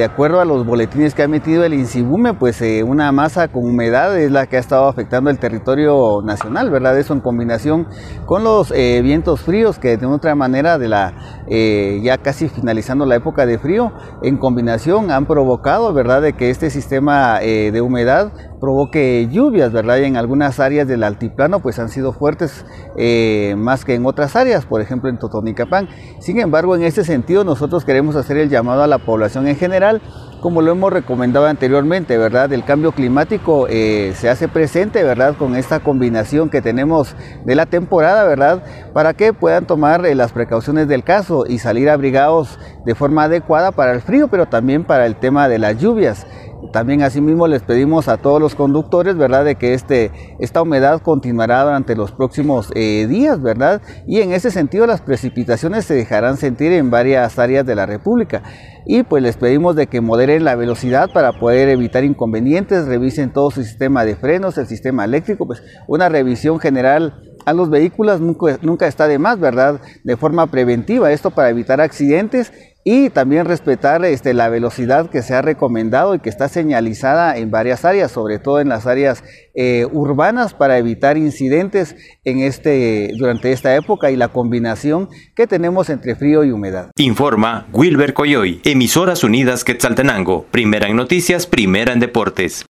de acuerdo a los boletines que ha emitido el INSIBUME, pues eh, una masa con humedad es la que ha estado afectando el territorio nacional, ¿verdad? Eso en combinación con los eh, vientos fríos que de otra manera de la ya casi finalizando la época de frío, en combinación han provocado, ¿verdad?, de que este sistema de humedad provoque lluvias, ¿verdad? Y en algunas áreas del altiplano pues han sido fuertes eh, más que en otras áreas, por ejemplo en Totonicapán. Sin embargo, en este sentido nosotros queremos hacer el llamado a la población en general, general como lo hemos recomendado anteriormente, ¿verdad? El cambio climático eh, se hace presente, ¿verdad? Con esta combinación que tenemos de la temporada, ¿verdad? Para que puedan tomar eh, las precauciones del caso y salir abrigados de forma adecuada para el frío, pero también para el tema de las lluvias. También asimismo les pedimos a todos los conductores, ¿verdad?, de que este, esta humedad continuará durante los próximos eh, días, ¿verdad? Y en ese sentido las precipitaciones se dejarán sentir en varias áreas de la República. Y pues les pedimos de que la velocidad para poder evitar inconvenientes, revisen todo su sistema de frenos, el sistema eléctrico, pues una revisión general a los vehículos nunca, nunca está de más, ¿verdad? De forma preventiva, esto para evitar accidentes y también respetar este, la velocidad que se ha recomendado y que está señalizada en varias áreas, sobre todo en las áreas eh, urbanas para evitar incidentes en este, durante esta época y la combinación que tenemos entre frío y humedad. Informa Wilber Coyoy, Emisoras Unidas Quetzaltenango, primera en noticias, primera en deportes.